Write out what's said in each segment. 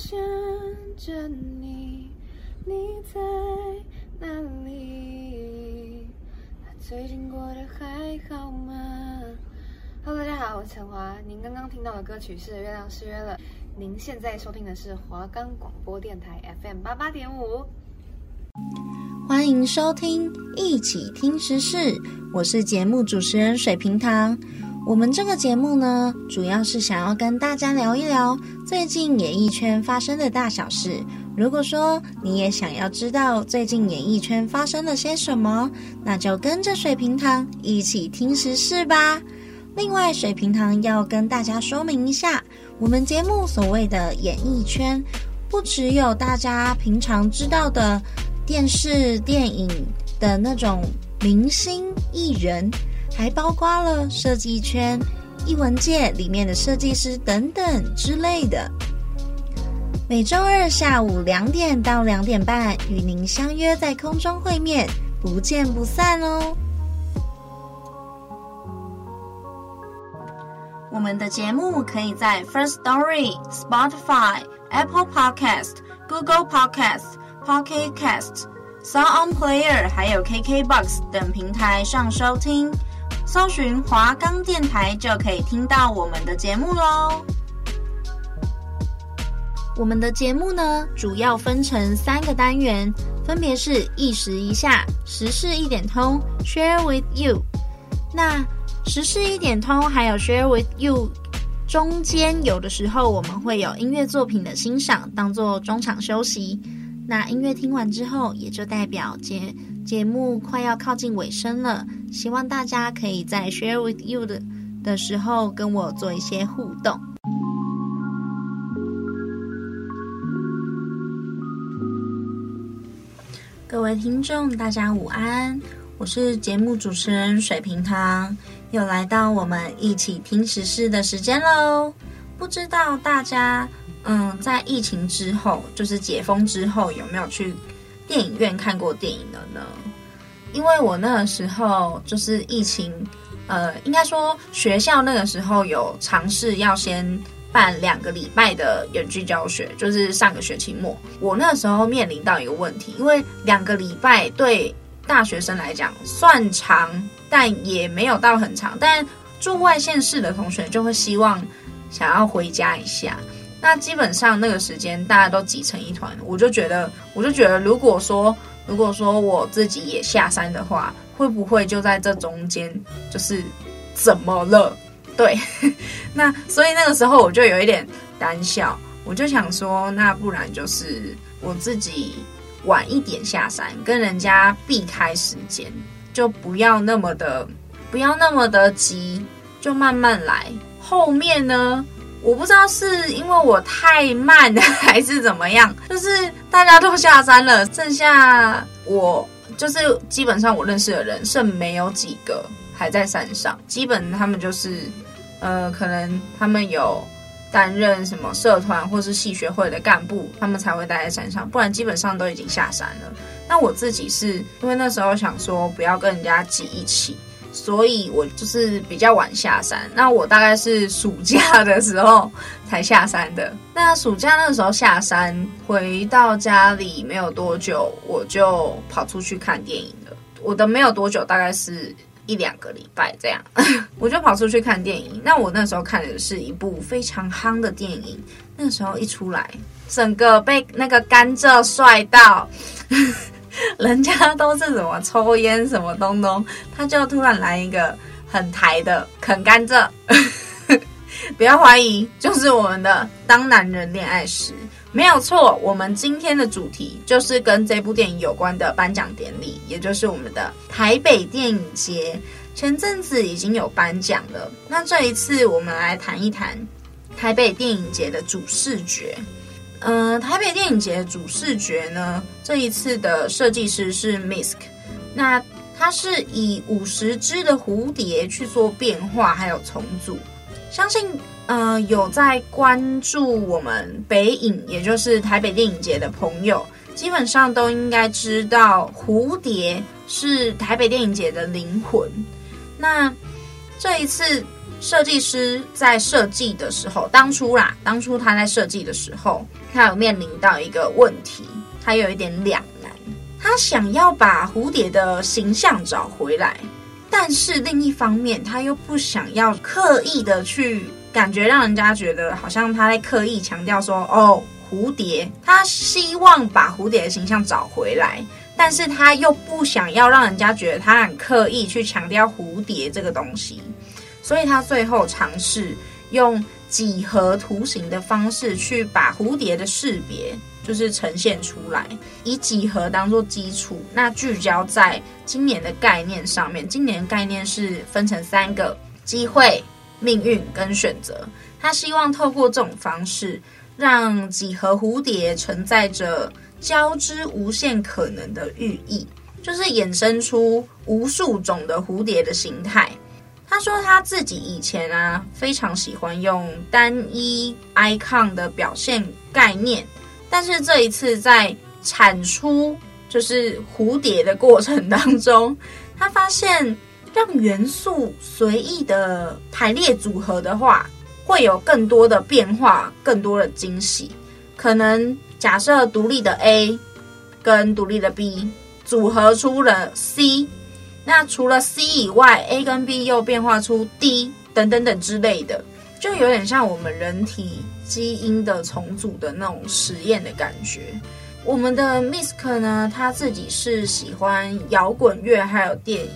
想着你，你在哪里？最近过得还好吗？Hello，大家好，我是陈华。您刚刚听到的歌曲是《月亮失约了》。您现在收听的是华冈广播电台 FM 八八点五。欢迎收听一起听时事，我是节目主持人水瓶糖。我们这个节目呢，主要是想要跟大家聊一聊最近演艺圈发生的大小事。如果说你也想要知道最近演艺圈发生了些什么，那就跟着水瓶糖一起听时事吧。另外，水瓶糖要跟大家说明一下，我们节目所谓的演艺圈，不只有大家平常知道的电视、电影的那种明星艺人。还包括了设计圈、艺文界里面的设计师等等之类的。每周二下午两点到两点半，与您相约在空中会面，不见不散哦。我们的节目可以在 First Story、Spotify、Apple Podcast、Google Podcast、Pocket Cast、Sound On Player 还有 KKBox 等平台上收听。搜寻华冈电台就可以听到我们的节目喽。我们的节目呢，主要分成三个单元，分别是一时一下、时事一点通、Share with you。那时事一点通还有 Share with you 中间，有的时候我们会有音乐作品的欣赏，当做中场休息。那音乐听完之后，也就代表节节目快要靠近尾声了。希望大家可以在 share with you 的的时候跟我做一些互动。各位听众，大家午安，我是节目主持人水瓶糖，又来到我们一起听时事的时间喽。不知道大家，嗯，在疫情之后，就是解封之后，有没有去电影院看过电影的呢？因为我那个时候就是疫情，呃，应该说学校那个时候有尝试要先办两个礼拜的远距教学，就是上个学期末。我那时候面临到一个问题，因为两个礼拜对大学生来讲算长，但也没有到很长。但住外县市的同学就会希望想要回家一下。那基本上那个时间大家都挤成一团，我就觉得，我就觉得如果说。如果说我自己也下山的话，会不会就在这中间就是怎么了？对，那所以那个时候我就有一点胆小，我就想说，那不然就是我自己晚一点下山，跟人家避开时间，就不要那么的不要那么的急，就慢慢来。后面呢？我不知道是因为我太慢了 还是怎么样，就是大家都下山了，剩下我就是基本上我认识的人剩没有几个还在山上，基本他们就是呃，可能他们有担任什么社团或是系学会的干部，他们才会待在山上，不然基本上都已经下山了。那我自己是因为那时候想说不要跟人家挤一起。所以我就是比较晚下山，那我大概是暑假的时候才下山的。那暑假那个时候下山，回到家里没有多久，我就跑出去看电影了。我的没有多久，大概是一两个礼拜这样，我就跑出去看电影。那我那时候看的是一部非常夯的电影，那个时候一出来，整个被那个甘蔗帅到。人家都是什么抽烟什么东东，他就突然来一个很台的啃甘蔗，不要怀疑，就是我们的《当男人恋爱时》没有错。我们今天的主题就是跟这部电影有关的颁奖典礼，也就是我们的台北电影节。前阵子已经有颁奖了，那这一次我们来谈一谈台北电影节的主视觉。嗯、台北电影节主视觉呢，这一次的设计师是 Misk，那它是以五十只的蝴蝶去做变化，还有重组。相信呃有在关注我们北影，也就是台北电影节的朋友，基本上都应该知道蝴蝶是台北电影节的灵魂。那这一次设计师在设计的时候，当初啦，当初他在设计的时候，他有面临到一个问题，他有一点两难。他想要把蝴蝶的形象找回来，但是另一方面，他又不想要刻意的去感觉让人家觉得好像他在刻意强调说，哦，蝴蝶。他希望把蝴蝶的形象找回来，但是他又不想要让人家觉得他很刻意去强调蝴蝶这个东西。所以他最后尝试用几何图形的方式去把蝴蝶的识别就是呈现出来，以几何当做基础，那聚焦在今年的概念上面。今年概念是分成三个：机会、命运跟选择。他希望透过这种方式，让几何蝴蝶承载着交织无限可能的寓意，就是衍生出无数种的蝴蝶的形态。他说他自己以前啊非常喜欢用单一 icon 的表现概念，但是这一次在产出就是蝴蝶的过程当中，他发现让元素随意的排列组合的话，会有更多的变化，更多的惊喜。可能假设独立的 A 跟独立的 B 组合出了 C。那除了 C 以外，A 跟 B 又变化出 D 等等等之类的，就有点像我们人体基因的重组的那种实验的感觉。我们的 Misk 呢，他自己是喜欢摇滚乐还有电影，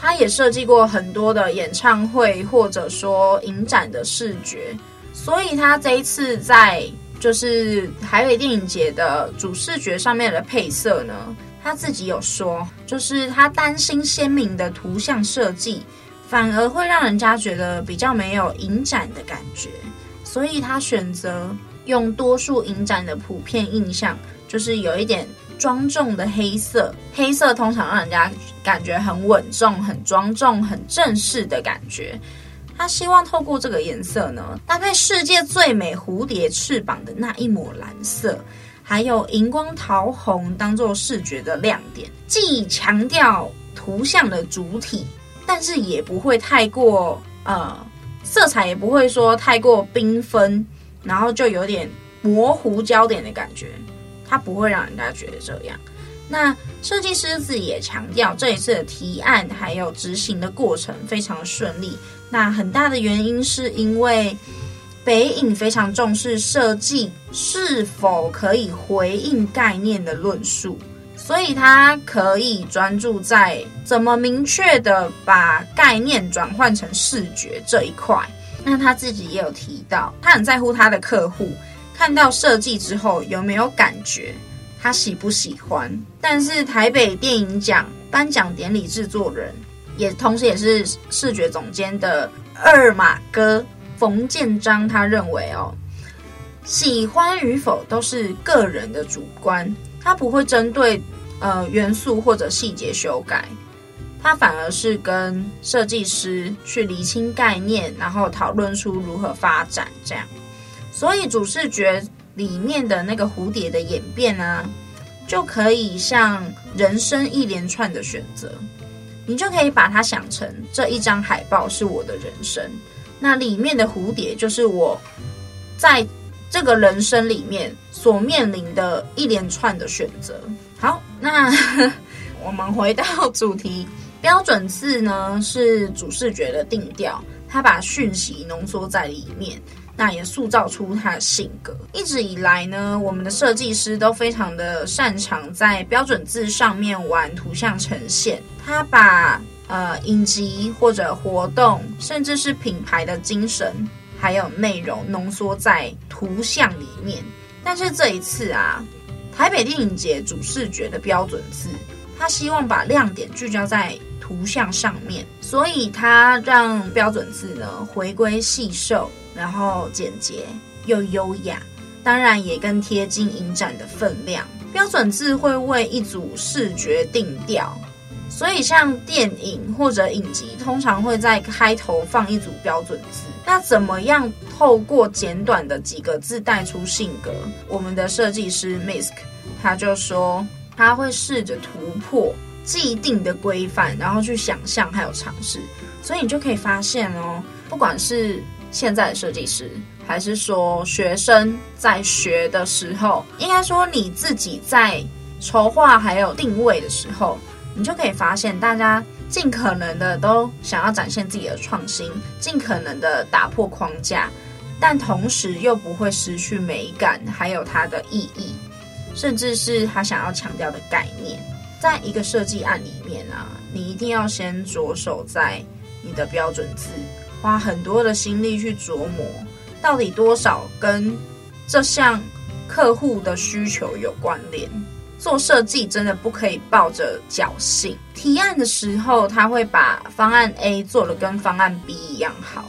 他也设计过很多的演唱会或者说影展的视觉，所以他这一次在就是台北电影节的主视觉上面的配色呢。他自己有说，就是他担心鲜明的图像设计反而会让人家觉得比较没有影展的感觉，所以他选择用多数影展的普遍印象，就是有一点庄重的黑色。黑色通常让人家感觉很稳重、很庄重、很正式的感觉。他希望透过这个颜色呢，搭配世界最美蝴蝶翅膀的那一抹蓝色。还有荧光桃红当做视觉的亮点，既强调图像的主体，但是也不会太过呃，色彩也不会说太过缤纷，然后就有点模糊焦点的感觉，它不会让人家觉得这样。那设计师自己也强调，这一次的提案还有执行的过程非常顺利。那很大的原因是因为。北影非常重视设计是否可以回应概念的论述，所以他可以专注在怎么明确的把概念转换成视觉这一块。那他自己也有提到，他很在乎他的客户看到设计之后有没有感觉，他喜不喜欢。但是台北电影奖颁奖典礼制作人，也同时也是视觉总监的二马哥。冯建章他认为哦，喜欢与否都是个人的主观，他不会针对呃元素或者细节修改，他反而是跟设计师去厘清概念，然后讨论出如何发展这样。所以主视觉里面的那个蝴蝶的演变啊，就可以像人生一连串的选择，你就可以把它想成这一张海报是我的人生。那里面的蝴蝶就是我在这个人生里面所面临的一连串的选择。好，那 我们回到主题，标准字呢是主视觉的定调，它把讯息浓缩在里面，那也塑造出他的性格。一直以来呢，我们的设计师都非常的擅长在标准字上面玩图像呈现，他把。呃，影集或者活动，甚至是品牌的精神，还有内容浓缩在图像里面。但是这一次啊，台北电影节主视觉的标准字，他希望把亮点聚焦在图像上面，所以他让标准字呢回归细瘦，然后简洁又优雅，当然也更贴近影展的分量。标准字会为一组视觉定调。所以，像电影或者影集，通常会在开头放一组标准字。那怎么样透过简短的几个字带出性格？我们的设计师 Misk 他就说，他会试着突破既定的规范，然后去想象还有尝试。所以你就可以发现哦，不管是现在的设计师，还是说学生在学的时候，应该说你自己在筹划还有定位的时候，你就可以发现，大家尽可能的都想要展现自己的创新，尽可能的打破框架，但同时又不会失去美感，还有它的意义，甚至是他想要强调的概念。在一个设计案里面啊，你一定要先着手在你的标准字，花很多的心力去琢磨。到底多少跟这项客户的需求有关联？做设计真的不可以抱着侥幸。提案的时候，他会把方案 A 做得跟方案 B 一样好，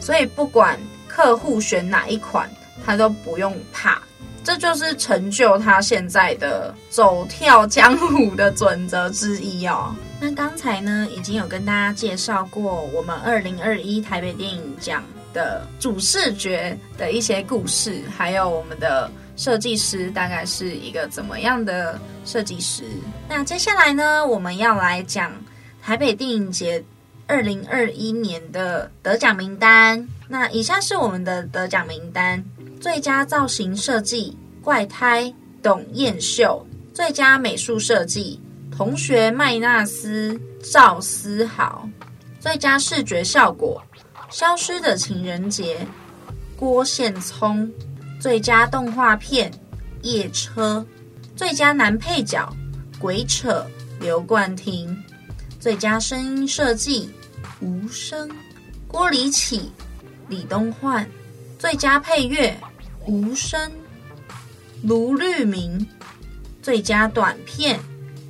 所以不管客户选哪一款，他都不用怕。这就是成就他现在的走跳江湖的准则之一哦。那刚才呢，已经有跟大家介绍过我们二零二一台北电影奖。的主视觉的一些故事，还有我们的设计师大概是一个怎么样的设计师？那接下来呢，我们要来讲台北电影节二零二一年的得奖名单。那以下是我们的得奖名单：最佳造型设计怪胎董艳秀，最佳美术设计同学麦纳斯赵思豪，最佳视觉效果。消失的情人节，郭宪聪；最佳动画片《夜车》；最佳男配角《鬼扯》刘冠廷；最佳声音设计《无声》郭李启、李东焕；最佳配乐《无声》卢律铭；最佳短片《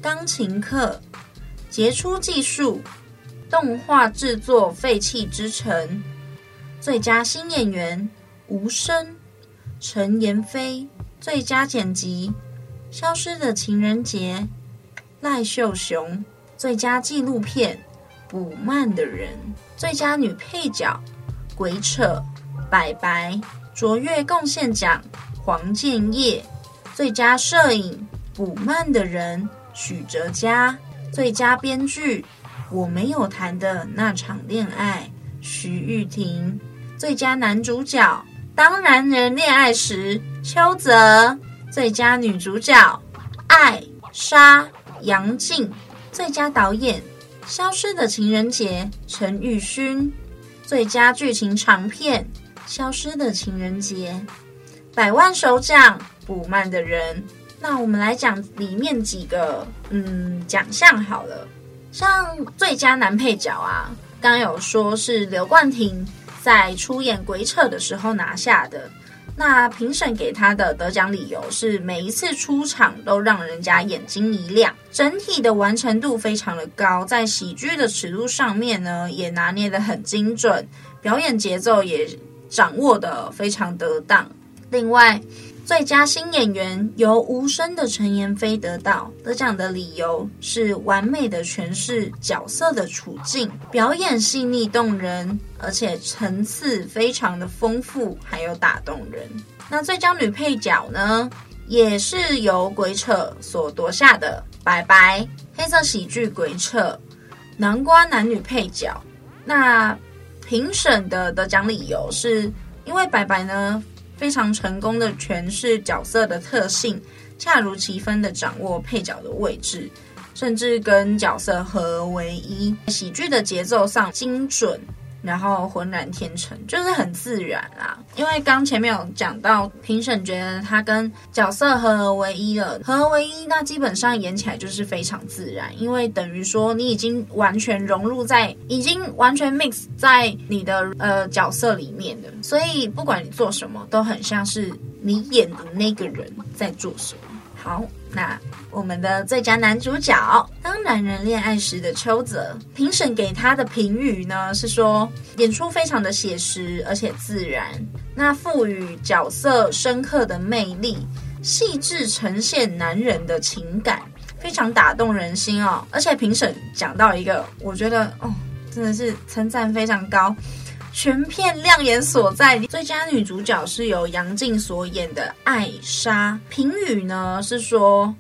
钢琴课》；杰出技术。动画制作《废弃之城》，最佳新演员吴声、陈妍霏，最佳剪辑《消失的情人节》赖秀雄，最佳纪录片《补慢的人》，最佳女配角《鬼扯》白白，卓越贡献奖黄建业，最佳摄影《补慢的人》许哲嘉，最佳编剧。我没有谈的那场恋爱，徐玉婷；最佳男主角，当男人恋爱时，邱泽；最佳女主角，艾莎杨静；最佳导演，消失的情人节，陈玉勋；最佳剧情长片，消失的情人节，百万首奖，补慢的人。那我们来讲里面几个嗯奖项好了。像最佳男配角啊，刚有说是刘冠廷在出演《鬼扯》的时候拿下的。那评审给他的得奖理由是，每一次出场都让人家眼睛一亮，整体的完成度非常的高，在喜剧的尺度上面呢，也拿捏得很精准，表演节奏也掌握得非常得当。另外，最佳新演员由无声的陈妍霏得到，得奖的理由是完美的诠释角色的处境，表演细腻动人，而且层次非常的丰富，还有打动人。那最佳女配角呢，也是由鬼扯所夺下的，白白，黑色喜剧鬼扯，南瓜男女配角。那评审的得奖理由是因为白白呢。非常成功的诠释角色的特性，恰如其分的掌握配角的位置，甚至跟角色合为一，喜剧的节奏上精准。然后浑然天成，就是很自然啦。因为刚前面有讲到，评审觉得他跟角色合而为一了，合而为一，那基本上演起来就是非常自然。因为等于说你已经完全融入在，已经完全 mix 在你的呃角色里面的，所以不管你做什么，都很像是你演的那个人在做什么。好，那我们的最佳男主角，当男人恋爱时的邱泽，评审给他的评语呢是说，演出非常的写实而且自然，那赋予角色深刻的魅力，细致呈现男人的情感，非常打动人心哦。而且评审讲到一个，我觉得哦，真的是称赞非常高。全片亮眼所在，最佳女主角是由杨静所演的艾莎。评语呢是说，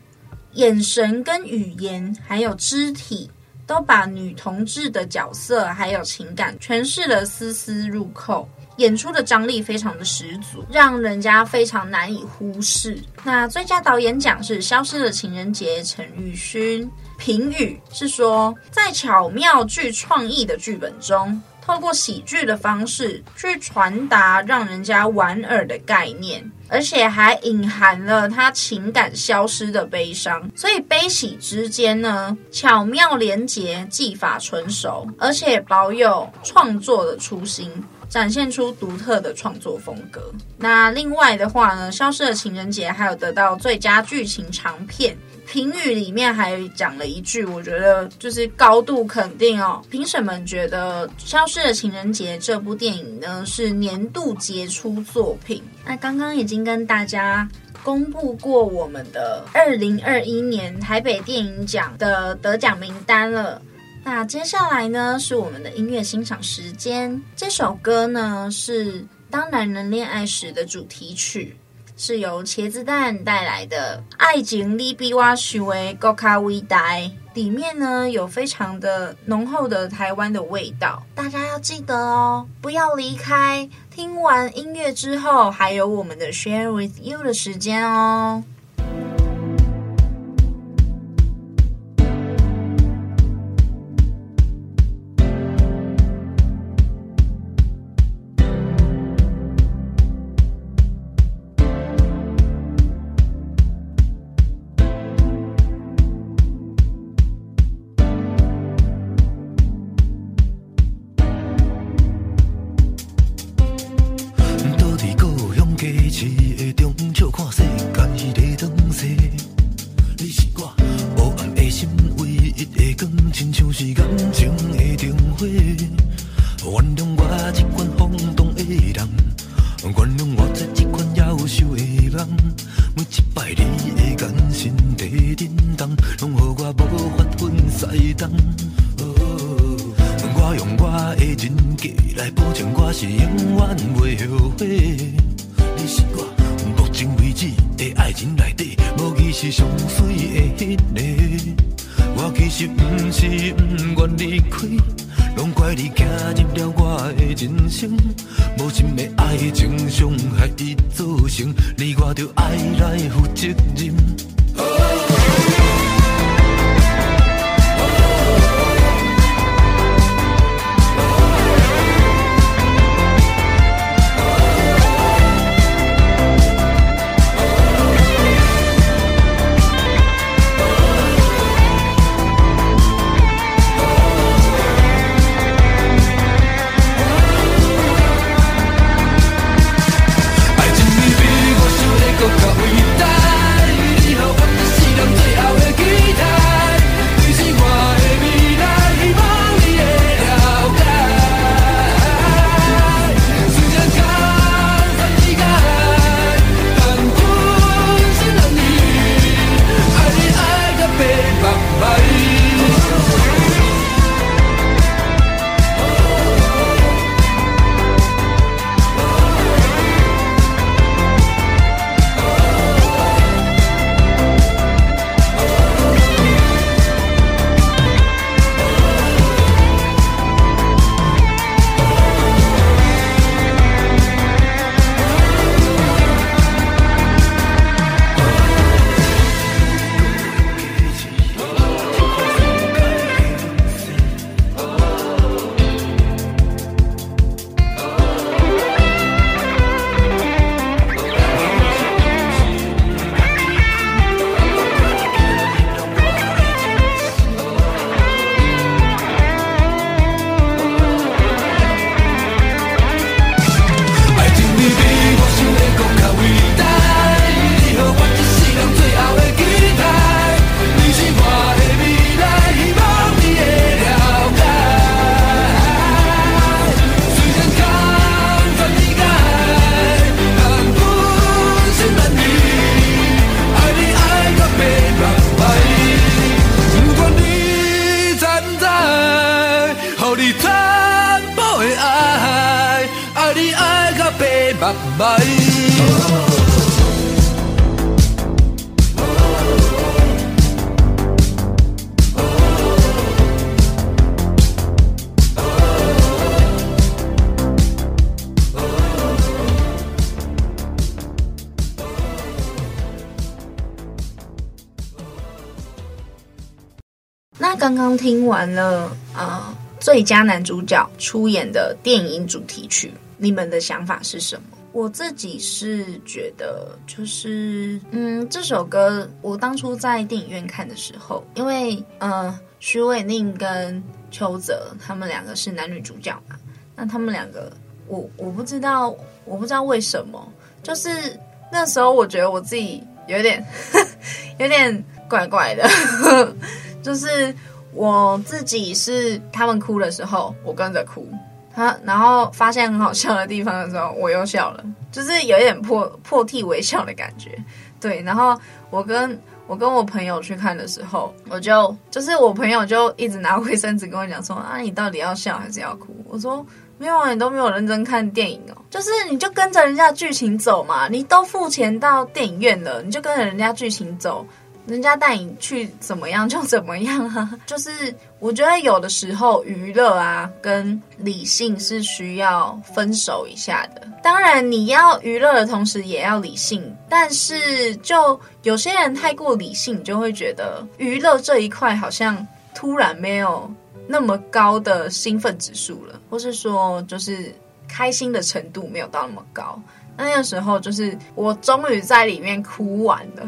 眼神跟语言还有肢体都把女同志的角色还有情感诠释得丝丝入扣，演出的张力非常的十足，让人家非常难以忽视。那最佳导演奖是《消失的情人节》，陈玉勋。评语是说，在巧妙具创意的剧本中，透过喜剧的方式去传达让人家莞尔的概念，而且还隐含了他情感消失的悲伤。所以悲喜之间呢，巧妙连结，技法纯熟，而且保有创作的初心，展现出独特的创作风格。那另外的话呢，《消失的情人节》还有得到最佳剧情长片。评语里面还讲了一句，我觉得就是高度肯定哦。评审们觉得《消失的情人节》这部电影呢是年度杰出作品。那刚刚已经跟大家公布过我们的二零二一年台北电影奖的得奖名单了。那接下来呢是我们的音乐欣赏时间。这首歌呢是《当男人恋爱时》的主题曲。是由茄子蛋带来的《爱情利比我想的更加伟大》，里面呢有非常的浓厚的台湾的味道，大家要记得哦，不要离开。听完音乐之后，还有我们的 Share with You 的时间哦。原谅我这一款夭寿的人。每一摆你的眼神在震动，拢予我无法分西东。我用我的人格来保证，我是永远袂后悔。你是我目前为止的爱情内底，无疑是上水的迄个。我其实不是不愿离开。拢怪你走入了我的人生，无心的爱情伤害伊造成，你我着爱来负责任。拜拜那刚刚听完了啊最佳男主角出演的电影主题曲你们的想法是什么？我自己是觉得，就是，嗯，这首歌我当初在电影院看的时候，因为，呃，许玮宁跟邱泽他们两个是男女主角嘛，那他们两个，我我不知道，我不知道为什么，就是那时候我觉得我自己有点，有点怪怪的，就是我自己是他们哭的时候，我跟着哭。他然后发现很好笑的地方的时候，我又笑了，就是有一点破破涕为笑的感觉。对，然后我跟我跟我朋友去看的时候，我就就是我朋友就一直拿卫生纸跟我讲说啊，你到底要笑还是要哭？我说没有啊，你都没有认真看电影哦，就是你就跟着人家剧情走嘛，你都付钱到电影院了，你就跟着人家剧情走。人家带你去怎么样就怎么样啊！就是我觉得有的时候娱乐啊跟理性是需要分手一下的。当然你要娱乐的同时也要理性，但是就有些人太过理性，就会觉得娱乐这一块好像突然没有那么高的兴奋指数了，或是说就是开心的程度没有到那么高。那个时候就是我终于在里面哭完了。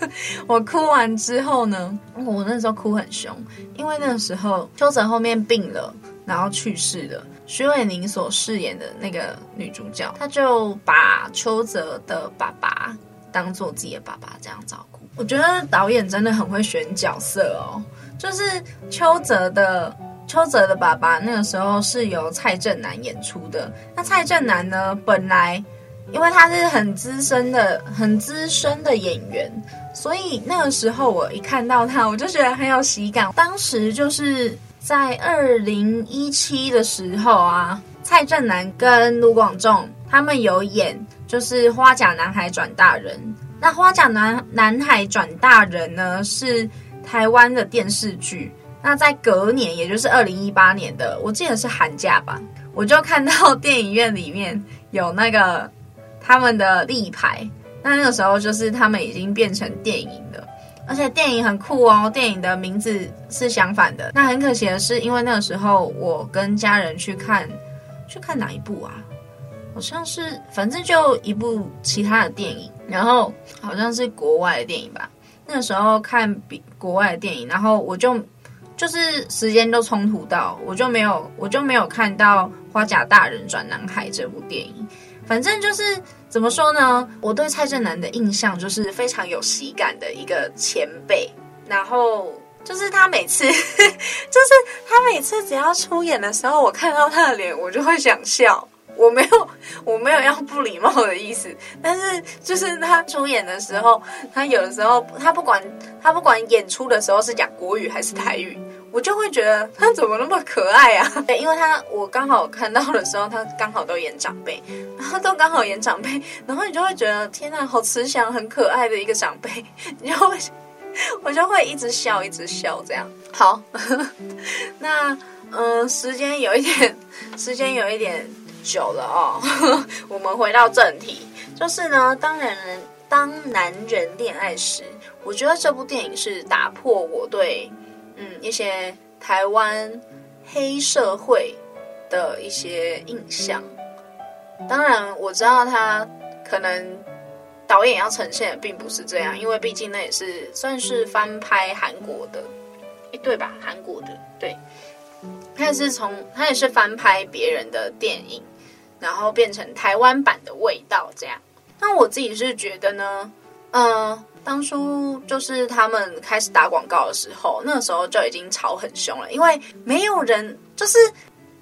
我哭完之后呢，我那时候哭很凶，因为那个时候邱泽后面病了，然后去世了。徐伟宁所饰演的那个女主角，她就把邱泽的爸爸当做自己的爸爸这样照顾。我觉得导演真的很会选角色哦，就是邱泽的邱泽的爸爸，那个时候是由蔡正南演出的。那蔡正南呢，本来因为他是很资深的、很资深的演员。所以那个时候我一看到他，我就觉得很有喜感。当时就是在二零一七的时候啊，蔡正南跟卢广仲他们有演，就是《花甲男孩转大人》。那《花甲男男孩转大人》呢是台湾的电视剧。那在隔年，也就是二零一八年的，我记得是寒假吧，我就看到电影院里面有那个他们的立牌。那那个时候就是他们已经变成电影了，而且电影很酷哦。电影的名字是相反的。那很可惜的是，因为那个时候我跟家人去看，去看哪一部啊？好像是，反正就一部其他的电影，然后好像是国外的电影吧。那个时候看比国外的电影，然后我就就是时间都冲突到，我就没有我就没有看到《花甲大人转男孩》这部电影。反正就是。怎么说呢？我对蔡振南的印象就是非常有喜感的一个前辈，然后就是他每次，就是他每次只要出演的时候，我看到他的脸，我就会想笑。我没有，我没有要不礼貌的意思，但是就是他出演的时候，他有的时候他不管他不管演出的时候是讲国语还是台语。我就会觉得他怎么那么可爱啊？对，因为他我刚好看到的时候，他刚好都演长辈，然后都刚好演长辈，然后你就会觉得天哪，好慈祥、很可爱的一个长辈，你就会我就会一直笑，一直笑这样。好，那嗯、时间有一点，时间有一点久了哦。我们回到正题，就是呢，当男人当男人恋爱时，我觉得这部电影是打破我对。嗯，一些台湾黑社会的一些印象。当然，我知道他可能导演要呈现的并不是这样，因为毕竟那也是算是翻拍韩国的，诶，对吧？韩国的，对，他也是从他也是翻拍别人的电影，然后变成台湾版的味道这样。那我自己是觉得呢，嗯、当初就是他们开始打广告的时候，那时候就已经吵很凶了，因为没有人就是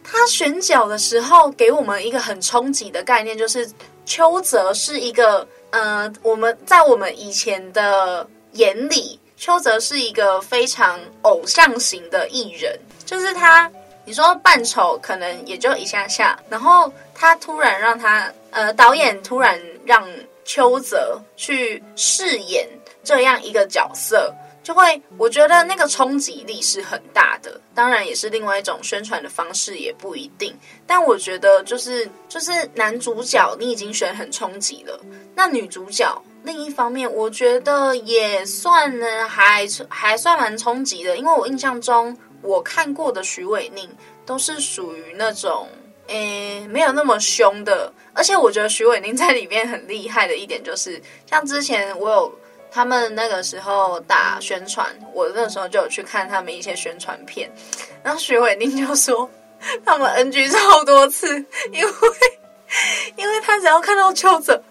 他选角的时候给我们一个很冲击的概念，就是邱泽是一个呃，我们在我们以前的眼里，邱泽是一个非常偶像型的艺人，就是他你说扮丑可能也就一下下，然后他突然让他呃导演突然让。邱泽去饰演这样一个角色，就会我觉得那个冲击力是很大的。当然，也是另外一种宣传的方式，也不一定。但我觉得，就是就是男主角你已经选很冲击了，那女主角另一方面，我觉得也算呢，还还算蛮冲击的。因为我印象中我看过的许玮宁都是属于那种。诶，没有那么凶的，而且我觉得许玮宁在里面很厉害的一点就是，像之前我有他们那个时候打宣传，我那时候就有去看他们一些宣传片，然后许伟宁就说他们 NG 超多次，因为因为他只要看到邱泽，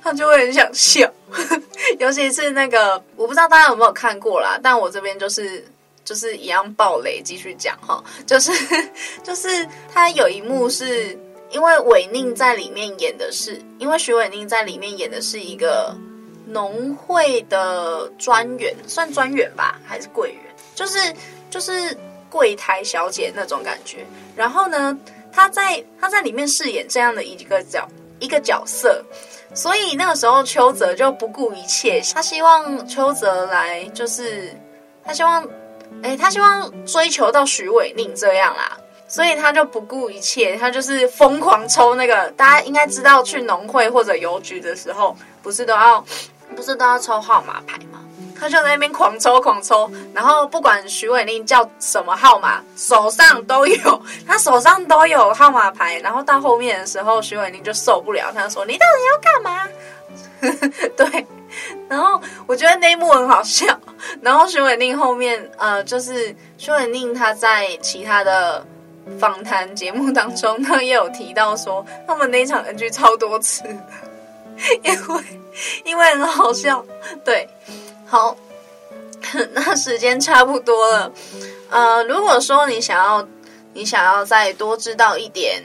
他就会很想笑，尤其是那个我不知道大家有没有看过啦，但我这边就是。就是一样爆雷，继续讲哈，就是 就是他有一幕是因为韦宁在里面演的是，因为许玮甯在里面演的是一个农会的专员，算专员吧，还是柜员？就是就是柜台小姐那种感觉。然后呢，他在他在里面饰演这样的一个角一个角色，所以那个时候邱泽就不顾一切，他希望邱泽来，就是他希望。哎，他希望追求到许伟宁这样啦，所以他就不顾一切，他就是疯狂抽那个。大家应该知道，去农会或者邮局的时候，不是都要，不是都要抽号码牌吗？他就在那边狂抽狂抽，然后不管徐伟宁叫什么号码，手上都有，他手上都有号码牌。然后到后面的时候，徐伟宁就受不了，他说：“你到底要干嘛？” 对。然后我觉得那一幕很好笑。然后徐伟宁后面，呃，就是徐伟宁他在其他的访谈节目当中，他也有提到说，他们那一场 NG 超多次，因为因为很好笑。对，好，那时间差不多了。呃，如果说你想要，你想要再多知道一点，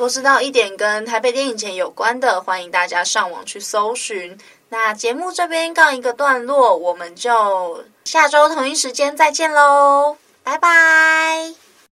多知道一点跟台北电影节有关的，欢迎大家上网去搜寻。那节目这边告一个段落，我们就下周同一时间再见喽，拜拜。